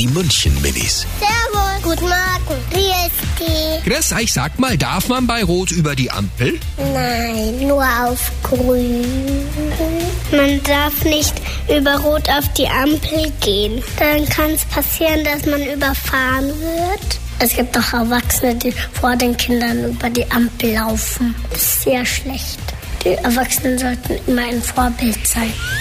Die München-Minis. Servus. Guten Morgen. Wie ist die? Chris, ich sag mal, darf man bei Rot über die Ampel? Nein, nur auf Grün. Man darf nicht über Rot auf die Ampel gehen. Dann kann es passieren, dass man überfahren wird. Es gibt doch Erwachsene, die vor den Kindern über die Ampel laufen. Das ist sehr schlecht. Die Erwachsenen sollten immer ein Vorbild sein.